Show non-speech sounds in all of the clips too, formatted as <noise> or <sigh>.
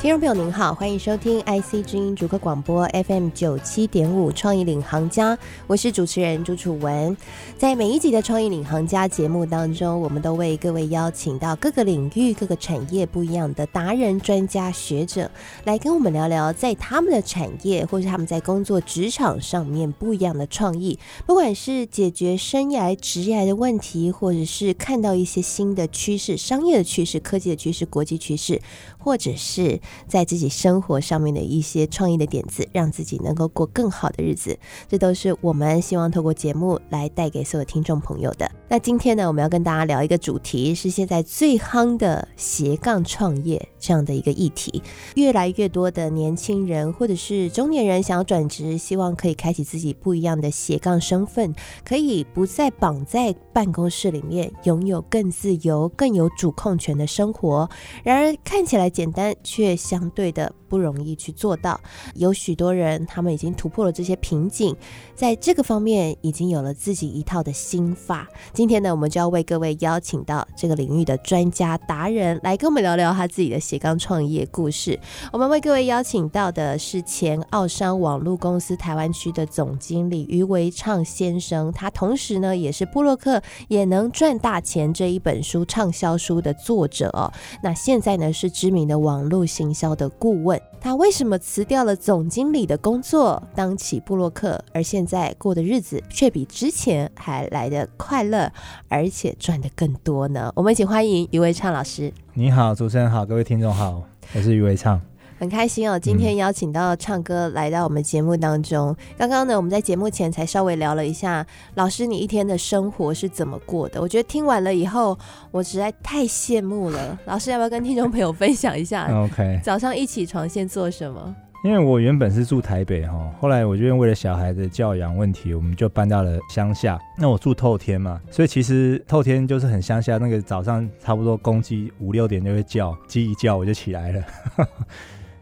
听众朋友您好，欢迎收听 IC 之音逐客广播 FM 九七点五创意领航家，我是主持人朱楚文。在每一集的创意领航家节目当中，我们都为各位邀请到各个领域、各个产业不一样的达人、专家、学者，来跟我们聊聊在他们的产业或是他们在工作职场上面不一样的创意，不管是解决生涯、职业的问题，或者是看到一些新的趋势、商业的趋势、科技的趋势、国际趋势，或者是。在自己生活上面的一些创意的点子，让自己能够过更好的日子，这都是我们希望透过节目来带给所有听众朋友的。那今天呢，我们要跟大家聊一个主题，是现在最夯的斜杠创业这样的一个议题。越来越多的年轻人或者是中年人想要转职，希望可以开启自己不一样的斜杠身份，可以不再绑在办公室里面，拥有更自由、更有主控权的生活。然而看起来简单，却相对的不容易去做到。有许多人，他们已经突破了这些瓶颈，在这个方面已经有了自己一套的心法。今天呢，我们就要为各位邀请到这个领域的专家达人，来跟我们聊聊他自己的斜杠创业故事。我们为各位邀请到的是前奥商网络公司台湾区的总经理余维畅先生，他同时呢也是布洛克也能赚大钱这一本书畅销书的作者哦。那现在呢是知名的网络行销的顾问。他为什么辞掉了总经理的工作，当起布洛克，而现在过的日子却比之前还来得快乐，而且赚得更多呢？我们一起欢迎余维畅老师。你好，主持人好，各位听众好，我是余维畅。很开心哦，今天邀请到唱歌来到我们节目当中。刚刚呢，我们在节目前才稍微聊了一下，老师你一天的生活是怎么过的？我觉得听完了以后，我实在太羡慕了。老师要不要跟听众朋友分享一下？<laughs> OK，早上一起床先做什么？因为我原本是住台北哈，后来我就为了小孩的教养问题，我们就搬到了乡下。那我住透天嘛，所以其实透天就是很乡下。那个早上差不多公鸡五六点就会叫，鸡一叫我就起来了。<laughs>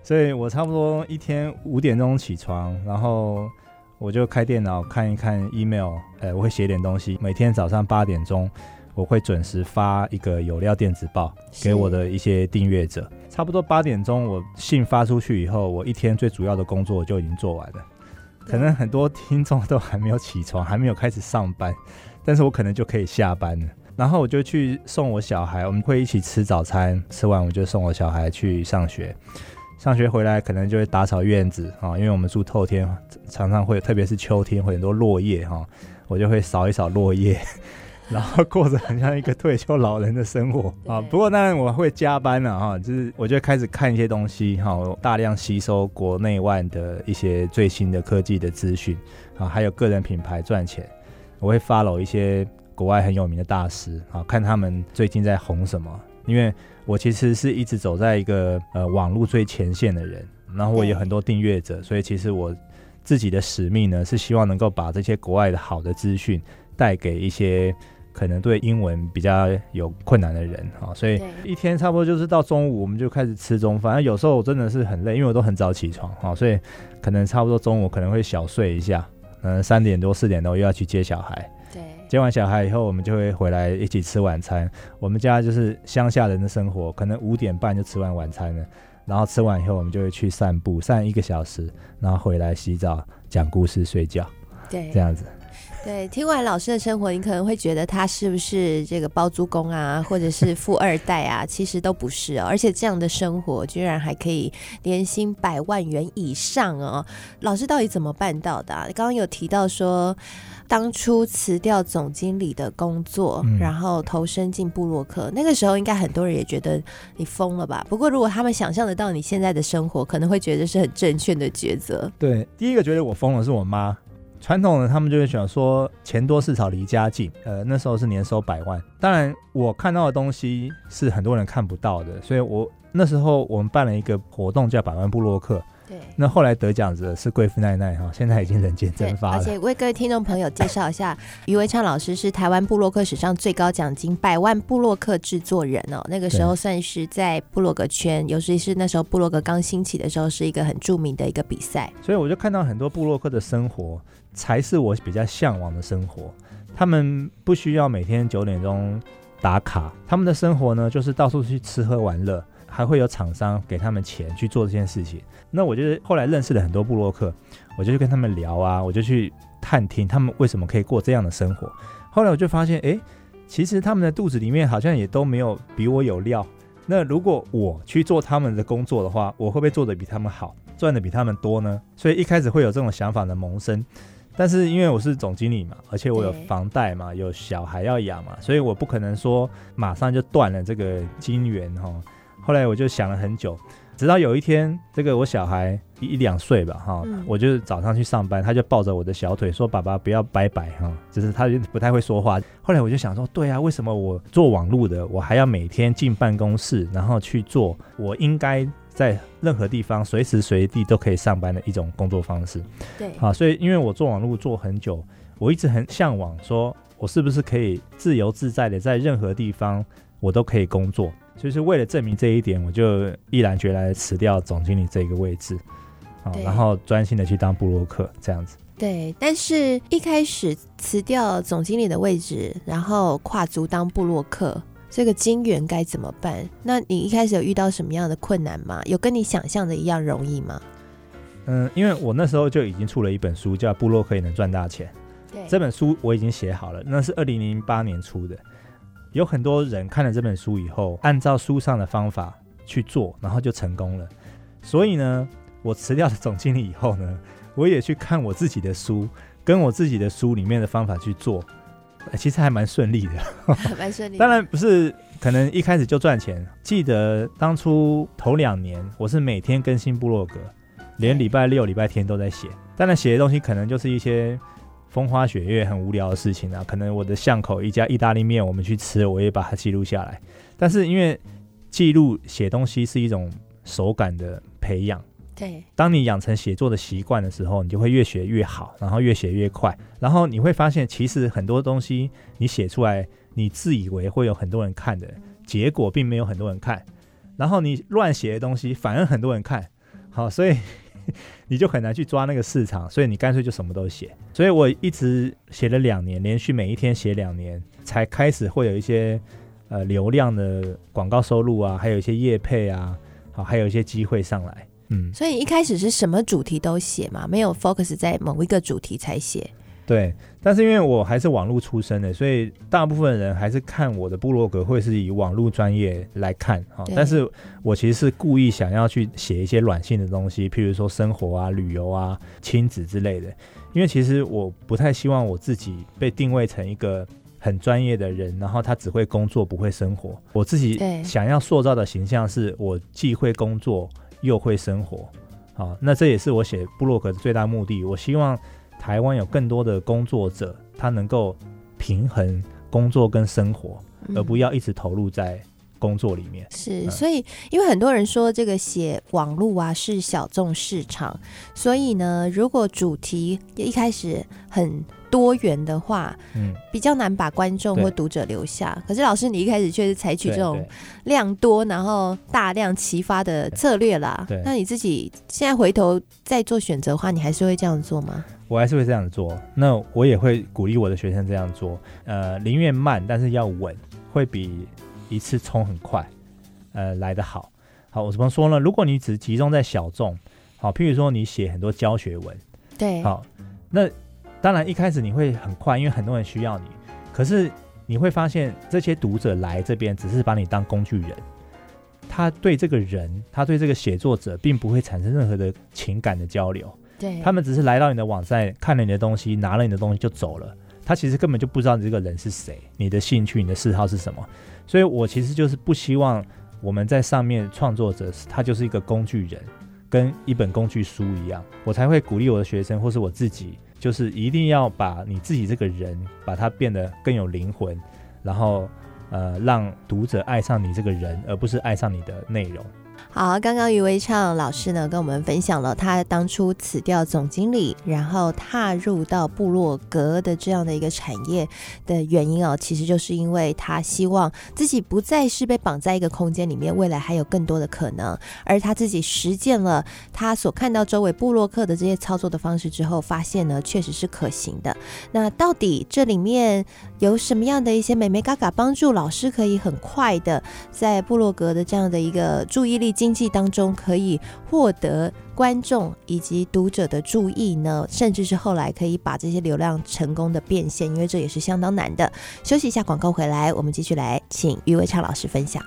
所以我差不多一天五点钟起床，然后我就开电脑看一看 email，呃，我会写点东西。每天早上八点钟，我会准时发一个有料电子报给我的一些订阅者。差不多八点钟，我信发出去以后，我一天最主要的工作就已经做完了。可能很多听众都还没有起床，还没有开始上班，但是我可能就可以下班了。然后我就去送我小孩，我们会一起吃早餐，吃完我就送我小孩去上学。上学回来可能就会打扫院子啊，因为我们住透天，常常会，特别是秋天会很多落叶哈，我就会扫一扫落叶。<laughs> 然后过着很像一个退休老人的生活。<laughs> 啊，不过当然我会加班了哈，就是我就开始看一些东西哈，大量吸收国内外的一些最新的科技的资讯啊，还有个人品牌赚钱，我会 follow 一些国外很有名的大师啊，看他们最近在红什么，因为我其实是一直走在一个呃网络最前线的人，然后我有很多订阅者，所以其实我自己的使命呢是希望能够把这些国外的好的资讯带给一些。可能对英文比较有困难的人啊，所以一天差不多就是到中午我们就开始吃中饭。有时候我真的是很累，因为我都很早起床啊，所以可能差不多中午可能会小睡一下，嗯，三点多四点多又要去接小孩。对，接完小孩以后，我们就会回来一起吃晚餐。我们家就是乡下人的生活，可能五点半就吃完晚餐了，然后吃完以后我们就会去散步，散一个小时，然后回来洗澡、讲故事、睡觉。对，这样子。对，听完老师的生活，你可能会觉得他是不是这个包租公啊，或者是富二代啊？其实都不是哦，而且这样的生活居然还可以年薪百万元以上哦。老师到底怎么办到的啊？刚刚有提到说，当初辞掉总经理的工作，然后投身进部落客，那个时候应该很多人也觉得你疯了吧？不过如果他们想象得到你现在的生活，可能会觉得是很正确的抉择。对，第一个觉得我疯了是我妈。传统的他们就会想说钱多事少离家近，呃，那时候是年收百万。当然，我看到的东西是很多人看不到的，所以我那时候我们办了一个活动叫百万部落客，对，那后来得奖者是贵妇奈奈哈，现在已经人间蒸发了。而且为各位听众朋友介绍一下，<laughs> 余维昌老师是台湾布洛克史上最高奖金百万布洛克制作人哦。那个时候算是在布洛格圈，尤其是那时候布洛格刚兴起的时候，是一个很著名的一个比赛。所以我就看到很多布洛克的生活，才是我比较向往的生活。他们不需要每天九点钟打卡，他们的生活呢，就是到处去吃喝玩乐。还会有厂商给他们钱去做这件事情。那我就是后来认识了很多布洛克，我就去跟他们聊啊，我就去探听他们为什么可以过这样的生活。后来我就发现，哎，其实他们的肚子里面好像也都没有比我有料。那如果我去做他们的工作的话，我会不会做得比他们好，赚得比他们多呢？所以一开始会有这种想法的萌生。但是因为我是总经理嘛，而且我有房贷嘛，有小孩要养嘛，所以我不可能说马上就断了这个金源哈。后来我就想了很久，直到有一天，这个我小孩一两岁吧，哈，我就早上去上班，他就抱着我的小腿说：“爸爸不要拜拜哈。”就是他就不太会说话。后来我就想说，对啊，为什么我做网络的，我还要每天进办公室，然后去做我应该在任何地方随时随地都可以上班的一种工作方式？对，啊，所以因为我做网络做很久，我一直很向往，说我是不是可以自由自在的在任何地方我都可以工作。就是为了证明这一点，我就毅然决然辞掉总经理这个位置，啊，然后专心的去当布洛克这样子。对，但是一开始辞掉总经理的位置，然后跨足当布洛克，这个金源该怎么办？那你一开始有遇到什么样的困难吗？有跟你想象的一样容易吗？嗯，因为我那时候就已经出了一本书，叫《布洛克也能赚大钱》。对，这本书我已经写好了，那是二零零八年出的。有很多人看了这本书以后，按照书上的方法去做，然后就成功了。所以呢，我辞掉了总经理以后呢，我也去看我自己的书，跟我自己的书里面的方法去做，其实还蛮顺利的，<laughs> 蛮顺利。当然不是可能一开始就赚钱。记得当初头两年，我是每天更新部落格，连礼拜六、礼拜天都在写。当然写的东西可能就是一些。风花雪月很无聊的事情啊，可能我的巷口一家意大利面，我们去吃，我也把它记录下来。但是因为记录写东西是一种手感的培养，对，当你养成写作的习惯的时候，你就会越写越好，然后越写越快，然后你会发现，其实很多东西你写出来，你自以为会有很多人看的，结果并没有很多人看，然后你乱写的东西反而很多人看，好，所以。<laughs> 你就很难去抓那个市场，所以你干脆就什么都写。所以我一直写了两年，连续每一天写两年，才开始会有一些呃流量的广告收入啊，还有一些业配啊，好，还有一些机会上来。嗯，所以一开始是什么主题都写嘛，没有 focus 在某一个主题才写。对，但是因为我还是网络出身的，所以大部分人还是看我的部落格会是以网络专业来看哈。但是我其实是故意想要去写一些软性的东西，譬如说生活啊、旅游啊、亲子之类的。因为其实我不太希望我自己被定位成一个很专业的人，然后他只会工作不会生活。我自己想要塑造的形象是我既会工作又会生活。好，那这也是我写部落格的最大目的。我希望。台湾有更多的工作者，他能够平衡工作跟生活，而不要一直投入在工作里面。是，嗯、所以因为很多人说这个写网络啊是小众市场，所以呢，如果主题一开始很多元的话，嗯，比较难把观众或读者留下。可是老师，你一开始却是采取这种量多然后大量齐发的策略啦。对，那你自己现在回头再做选择的话，你还是会这样做吗？我还是会这样做，那我也会鼓励我的学生这样做。呃，宁愿慢，但是要稳，会比一次冲很快，呃，来得好。好，我怎么说呢？如果你只集中在小众，好，譬如说你写很多教学文，对，好，那当然一开始你会很快，因为很多人需要你。可是你会发现，这些读者来这边只是把你当工具人，他对这个人，他对这个写作者，并不会产生任何的情感的交流。对，他们只是来到你的网站，看了你的东西，拿了你的东西就走了。他其实根本就不知道你这个人是谁，你的兴趣、你的嗜好是什么。所以我其实就是不希望我们在上面创作者，他就是一个工具人，跟一本工具书一样。我才会鼓励我的学生或是我自己，就是一定要把你自己这个人，把它变得更有灵魂，然后呃，让读者爱上你这个人，而不是爱上你的内容。好，刚刚余维畅老师呢跟我们分享了他当初辞掉总经理，然后踏入到部落格的这样的一个产业的原因哦，其实就是因为他希望自己不再是被绑在一个空间里面，未来还有更多的可能，而他自己实践了他所看到周围部落客的这些操作的方式之后，发现呢确实是可行的。那到底这里面有什么样的一些美眉嘎嘎帮助老师可以很快的在部落格的这样的一个注意力经济当中可以获得观众以及读者的注意呢？甚至是后来可以把这些流量成功的变现，因为这也是相当难的。休息一下，广告回来，我们继续来请余伟昌老师分享。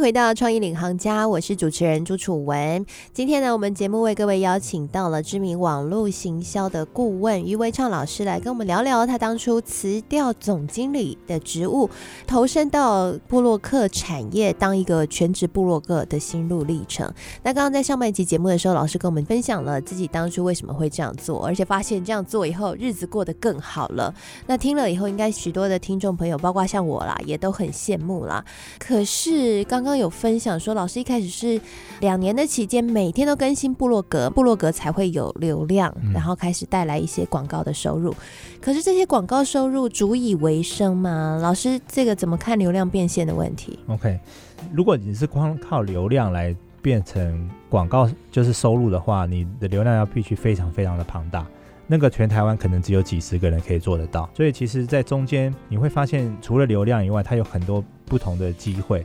迎回到创意领航家，我是主持人朱楚文。今天呢，我们节目为各位邀请到了知名网络行销的顾问余维畅老师来跟我们聊聊他当初辞掉总经理的职务，投身到部落客产业当一个全职部落客的心路历程。那刚刚在上半集节目的时候，老师跟我们分享了自己当初为什么会这样做，而且发现这样做以后日子过得更好了。那听了以后，应该许多的听众朋友，包括像我啦，也都很羡慕啦。可是刚刚刚有分享说，老师一开始是两年的期间，每天都更新部落格，部落格才会有流量，然后开始带来一些广告的收入。可是这些广告收入足以为生吗？老师，这个怎么看流量变现的问题？OK，如果你是光靠流量来变成广告就是收入的话，你的流量要必须非常非常的庞大，那个全台湾可能只有几十个人可以做得到。所以其实，在中间你会发现，除了流量以外，它有很多不同的机会。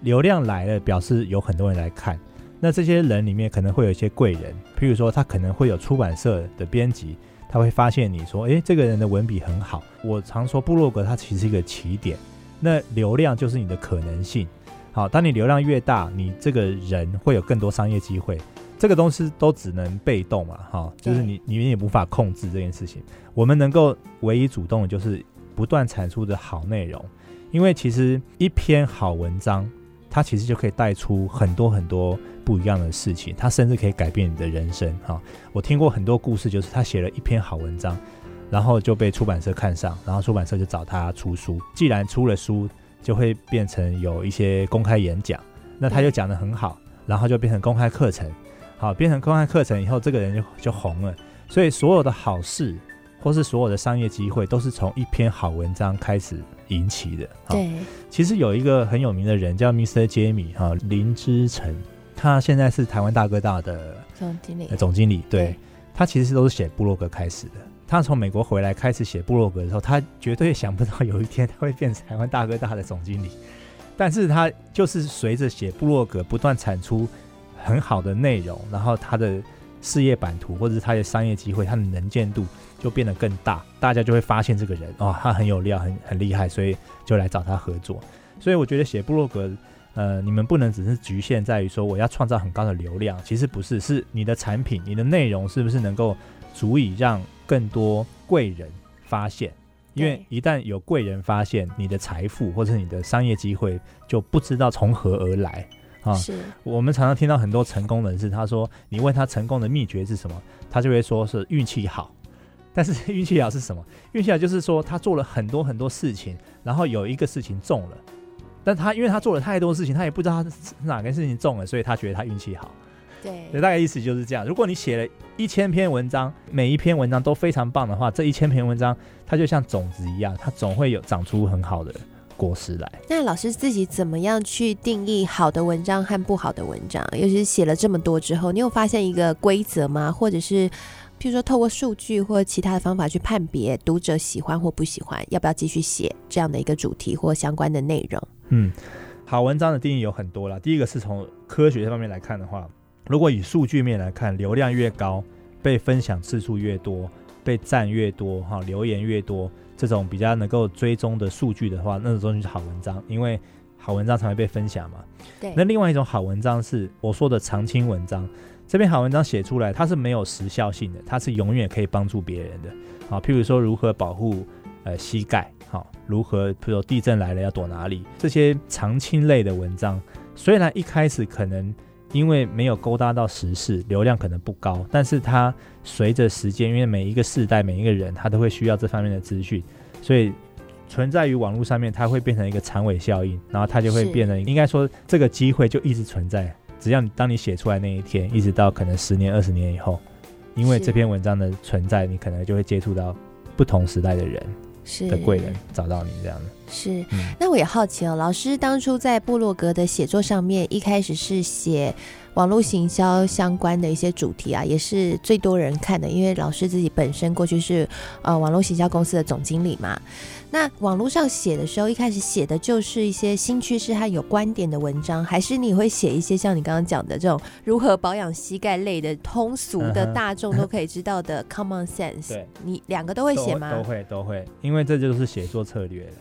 流量来了，表示有很多人来看。那这些人里面可能会有一些贵人，譬如说他可能会有出版社的编辑，他会发现你说，诶，这个人的文笔很好。我常说部落格它其实是一个起点，那流量就是你的可能性。好，当你流量越大，你这个人会有更多商业机会。这个东西都只能被动嘛，哈，就是你你也无法控制这件事情。我们能够唯一主动的就是不断产出的好内容，因为其实一篇好文章。它其实就可以带出很多很多不一样的事情，它甚至可以改变你的人生哈。我听过很多故事，就是他写了一篇好文章，然后就被出版社看上，然后出版社就找他出书。既然出了书，就会变成有一些公开演讲，那他就讲得很好，然后就变成公开课程。好，变成公开课程以后，这个人就就红了。所以所有的好事，或是所有的商业机会，都是从一篇好文章开始引起的。对，其实有一个很有名的人叫 Mr. Jamie 哈林之成，他现在是台湾大哥大的总经理。总经理，对，他其实都是写部落格开始的。他从美国回来开始写部落格的时候，他绝对想不到有一天他会变成台湾大哥大的总经理。但是他就是随着写部落格不断产出很好的内容，然后他的。事业版图，或者是他的商业机会，他的能见度就变得更大，大家就会发现这个人哦，他很有料，很很厉害，所以就来找他合作。所以我觉得写部落格，呃，你们不能只是局限在于说我要创造很高的流量，其实不是，是你的产品、你的内容是不是能够足以让更多贵人发现？因为一旦有贵人发现，你的财富或者你的商业机会就不知道从何而来。啊，是我们常常听到很多成功人士，他说你问他成功的秘诀是什么，他就会说是运气好。但是 <laughs> 运气好是什么？运气好就是说他做了很多很多事情，然后有一个事情中了，但他因为他做了太多事情，他也不知道他是哪个事情中了，所以他觉得他运气好。对，大概意思就是这样。如果你写了一千篇文章，每一篇文章都非常棒的话，这一千篇文章它就像种子一样，它总会有长出很好的。果实来，那老师自己怎么样去定义好的文章和不好的文章？尤其是写了这么多之后，你有发现一个规则吗？或者是，譬如说透过数据或其他的方法去判别读者喜欢或不喜欢，要不要继续写这样的一个主题或相关的内容？嗯，好文章的定义有很多啦。第一个是从科学方面来看的话，如果以数据面来看，流量越高，被分享次数越多，被赞越多，哈，留言越多。这种比较能够追踪的数据的话，那种东西是好文章，因为好文章才会被分享嘛。对。那另外一种好文章是我说的常青文章，这篇好文章写出来，它是没有时效性的，它是永远可以帮助别人的。啊，譬如说如何保护呃膝盖好，如何，譬如说地震来了要躲哪里，这些常青类的文章，虽然一开始可能因为没有勾搭到时事，流量可能不高，但是它随着时间，因为每一个世代每一个人他都会需要这方面的资讯，所以存在于网络上面，它会变成一个长尾效应，然后它就会变成，应该说这个机会就一直存在，只要你当你写出来那一天，一直到可能十年二十年以后，因为这篇文章的存在，你可能就会接触到不同时代的人。是的贵人找到你这样的，是。那我也好奇哦，老师当初在部落格的写作上面，一开始是写网络行销相关的一些主题啊，也是最多人看的，因为老师自己本身过去是呃网络行销公司的总经理嘛。那网络上写的时候，一开始写的就是一些新趋势和有观点的文章，还是你会写一些像你刚刚讲的这种如何保养膝盖类的通俗的大众都可以知道的 common sense？对，你两个都会写吗？都会都会，因为这就是写作策略了。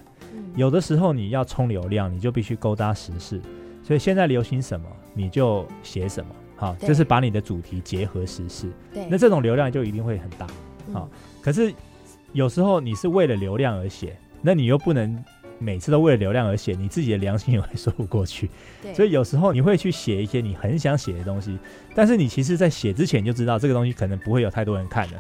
有的时候你要冲流量，你就必须勾搭时事，所以现在流行什么你就写什么，好，就是把你的主题结合时事。对，那这种流量就一定会很大。好，可是。有时候你是为了流量而写，那你又不能每次都为了流量而写，你自己的良心也会说不过去。对，所以有时候你会去写一些你很想写的东西，但是你其实在写之前就知道这个东西可能不会有太多人看的，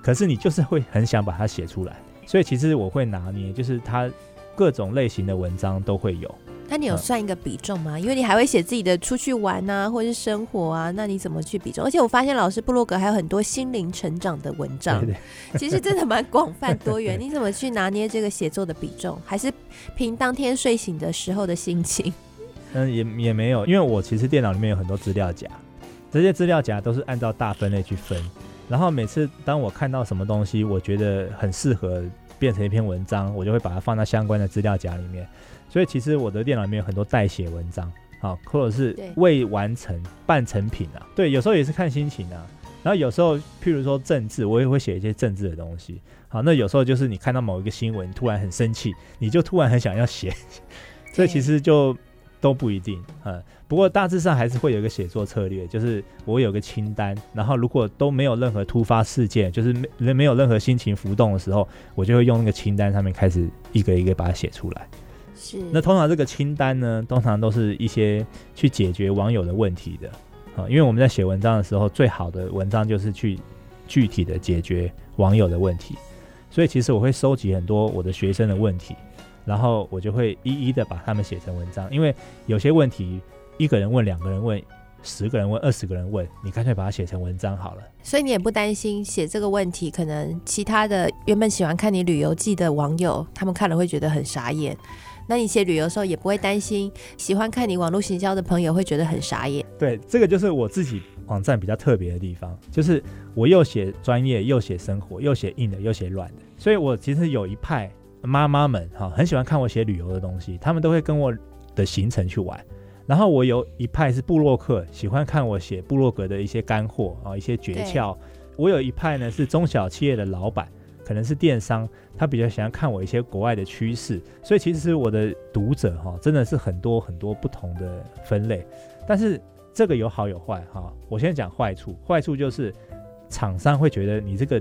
可是你就是会很想把它写出来。所以其实我会拿捏，就是它各种类型的文章都会有。那你有算一个比重吗？因为你还会写自己的出去玩啊，或者是生活啊，那你怎么去比重？而且我发现老师布洛格还有很多心灵成长的文章，对对对，<laughs> 其实真的蛮广泛多元。<laughs> 你怎么去拿捏这个写作的比重？还是凭当天睡醒的时候的心情？嗯，也也没有，因为我其实电脑里面有很多资料夹，这些资料夹都是按照大分类去分。然后每次当我看到什么东西，我觉得很适合变成一篇文章，我就会把它放到相关的资料夹里面。所以其实我的电脑里面有很多代写文章，好，或者是未完成半成品啊。对，有时候也是看心情啊。然后有时候，譬如说政治，我也会写一些政治的东西。好，那有时候就是你看到某一个新闻，突然很生气，你就突然很想要写。<laughs> 所以其实就都不一定，嗯。不过大致上还是会有一个写作策略，就是我有个清单，然后如果都没有任何突发事件，就是没没有任何心情浮动的时候，我就会用那个清单上面开始一个一个把它写出来。是，那通常这个清单呢，通常都是一些去解决网友的问题的啊，因为我们在写文章的时候，最好的文章就是去具体的解决网友的问题，所以其实我会收集很多我的学生的问题，然后我就会一一的把他们写成文章，因为有些问题一个人问、两个人问、十个人问、二十个人问，你干脆把它写成文章好了。所以你也不担心写这个问题，可能其他的原本喜欢看你旅游记的网友，他们看了会觉得很傻眼。那你写旅游的时候也不会担心，喜欢看你网络行销的朋友会觉得很傻眼。对，这个就是我自己网站比较特别的地方，就是我又写专业，又写生活，又写硬的，又写软的。所以我其实有一派妈妈们哈，很喜欢看我写旅游的东西，他们都会跟我的行程去玩。然后我有一派是部落客，喜欢看我写部落格的一些干货啊，一些诀窍。我有一派呢是中小企业的老板。可能是电商，他比较喜欢看我一些国外的趋势，所以其实我的读者哈，真的是很多很多不同的分类。但是这个有好有坏哈，我先讲坏处，坏处就是厂商会觉得你这个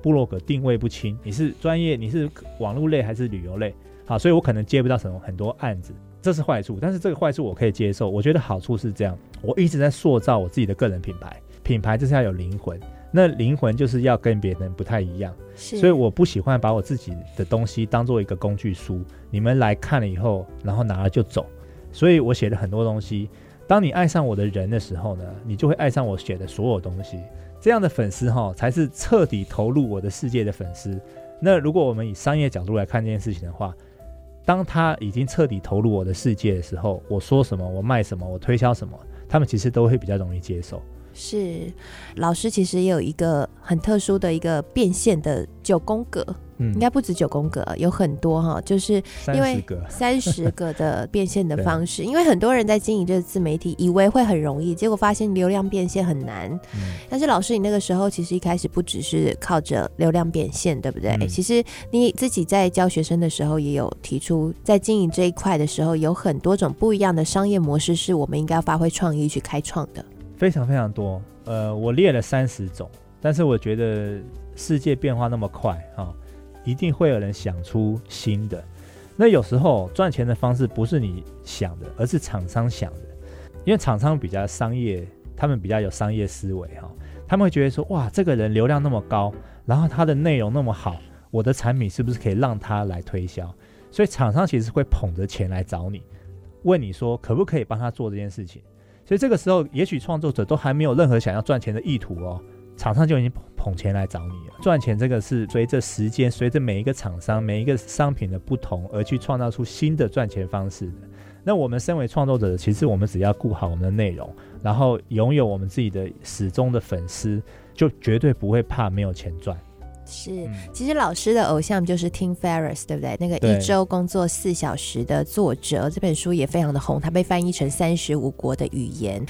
部落格定位不清，你是专业，你是网络类还是旅游类？好，所以我可能接不到什么很多案子，这是坏处。但是这个坏处我可以接受，我觉得好处是这样，我一直在塑造我自己的个人品牌，品牌就是要有灵魂。那灵魂就是要跟别人不太一样，所以我不喜欢把我自己的东西当做一个工具书，你们来看了以后，然后拿了就走。所以我写了很多东西。当你爱上我的人的时候呢，你就会爱上我写的所有东西。这样的粉丝哈，才是彻底投入我的世界的粉丝。那如果我们以商业角度来看这件事情的话，当他已经彻底投入我的世界的时候，我说什么，我卖什么，我推销什么，他们其实都会比较容易接受。是，老师其实也有一个很特殊的一个变现的九宫格，嗯，应该不止九宫格，有很多哈，就是因为 <laughs> 三十个的变现的方式，<laughs> 因为很多人在经营这个自媒体，以为会很容易，结果发现流量变现很难。嗯，但是老师，你那个时候其实一开始不只是靠着流量变现，对不对？嗯，其实你自己在教学生的时候也有提出，在经营这一块的时候，有很多种不一样的商业模式，是我们应该要发挥创意去开创的。非常非常多，呃，我列了三十种，但是我觉得世界变化那么快哈，一定会有人想出新的。那有时候赚钱的方式不是你想的，而是厂商想的，因为厂商比较商业，他们比较有商业思维哈，他们会觉得说，哇，这个人流量那么高，然后他的内容那么好，我的产品是不是可以让他来推销？所以厂商其实会捧着钱来找你，问你说可不可以帮他做这件事情。所以这个时候，也许创作者都还没有任何想要赚钱的意图哦，厂商就已经捧钱来找你了。赚钱这个是随着时间，随着每一个厂商、每一个商品的不同而去创造出新的赚钱方式的。那我们身为创作者，其实我们只要顾好我们的内容，然后拥有我们自己的始终的粉丝，就绝对不会怕没有钱赚。是，其实老师的偶像就是 Tim Ferriss，对不对？那个一周工作四小时的作者，这本书也非常的红，它被翻译成三十五国的语言。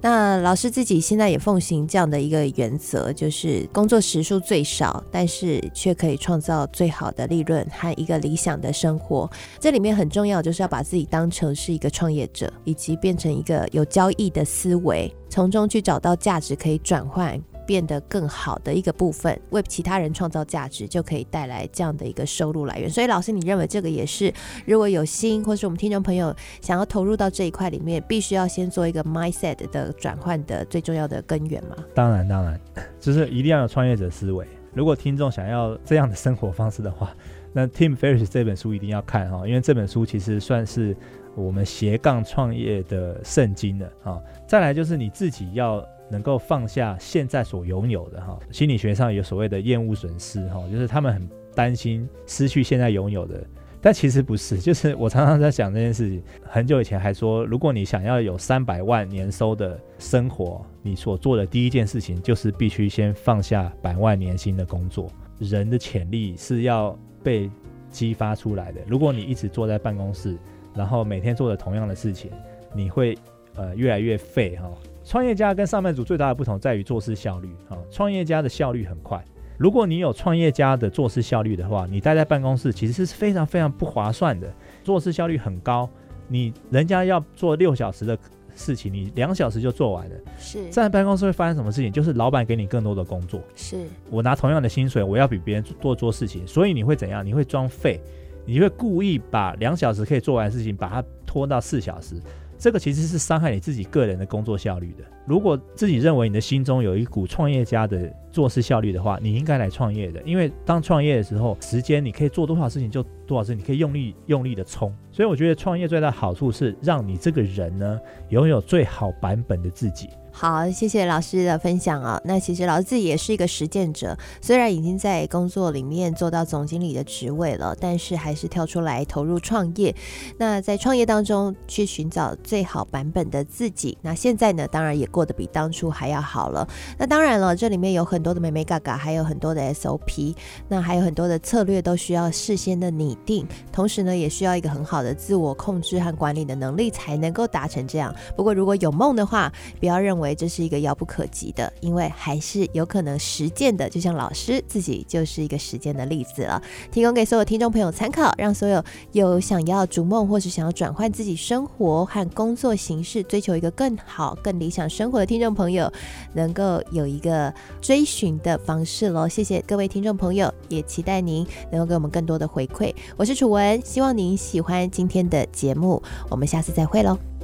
那老师自己现在也奉行这样的一个原则，就是工作时数最少，但是却可以创造最好的利润和一个理想的生活。这里面很重要，就是要把自己当成是一个创业者，以及变成一个有交易的思维，从中去找到价值可以转换。变得更好的一个部分，为其他人创造价值，就可以带来这样的一个收入来源。所以，老师，你认为这个也是，如果有心，或是我们听众朋友想要投入到这一块里面，必须要先做一个 mindset 的转换的最重要的根源吗？当然，当然，<laughs> 就是一定要有创业者思维。如果听众想要这样的生活方式的话，那 Tim Ferriss 这本书一定要看哈，因为这本书其实算是我们斜杠创业的圣经了啊。再来就是你自己要。能够放下现在所拥有的哈，心理学上有所谓的厌恶损失哈，就是他们很担心失去现在拥有的，但其实不是，<laughs> 就是我常常在想这件事情。很久以前还说，如果你想要有三百万年收的生活，你所做的第一件事情就是必须先放下百万年薪的工作。人的潜力是要被激发出来的。如果你一直坐在办公室，然后每天做着同样的事情，你会呃越来越废哈。创业家跟上班族最大的不同在于做事效率啊，创业家的效率很快。如果你有创业家的做事效率的话，你待在办公室其实是非常非常不划算的。做事效率很高，你人家要做六小时的事情，你两小时就做完了。是在办公室会发生什么事情？就是老板给你更多的工作。是我拿同样的薪水，我要比别人多做事情，所以你会怎样？你会装废，你会故意把两小时可以做完的事情，把它拖到四小时。这个其实是伤害你自己个人的工作效率的。如果自己认为你的心中有一股创业家的做事效率的话，你应该来创业的。因为当创业的时候，时间你可以做多少事情就多少事情，你可以用力用力的冲。所以我觉得创业最大的好处是让你这个人呢，拥有最好版本的自己。好，谢谢老师的分享啊。那其实老师自己也是一个实践者，虽然已经在工作里面做到总经理的职位了，但是还是跳出来投入创业。那在创业当中去寻找最好版本的自己。那现在呢，当然也过得比当初还要好了。那当然了，这里面有很多的美眉嘎嘎，还有很多的 SOP，那还有很多的策略都需要事先的拟定，同时呢，也需要一个很好的自我控制和管理的能力才能够达成这样。不过如果有梦的话，不要认为这是一个遥不可及的，因为还是有可能实践的。就像老师自己就是一个实践的例子了，提供给所有听众朋友参考，让所有有想要逐梦或是想要转换自己生活和工作形式，追求一个更好、更理想生活的听众朋友，能够有一个追寻的方式喽。谢谢各位听众朋友，也期待您能够给我们更多的回馈。我是楚文，希望您喜欢今天的节目，我们下次再会喽。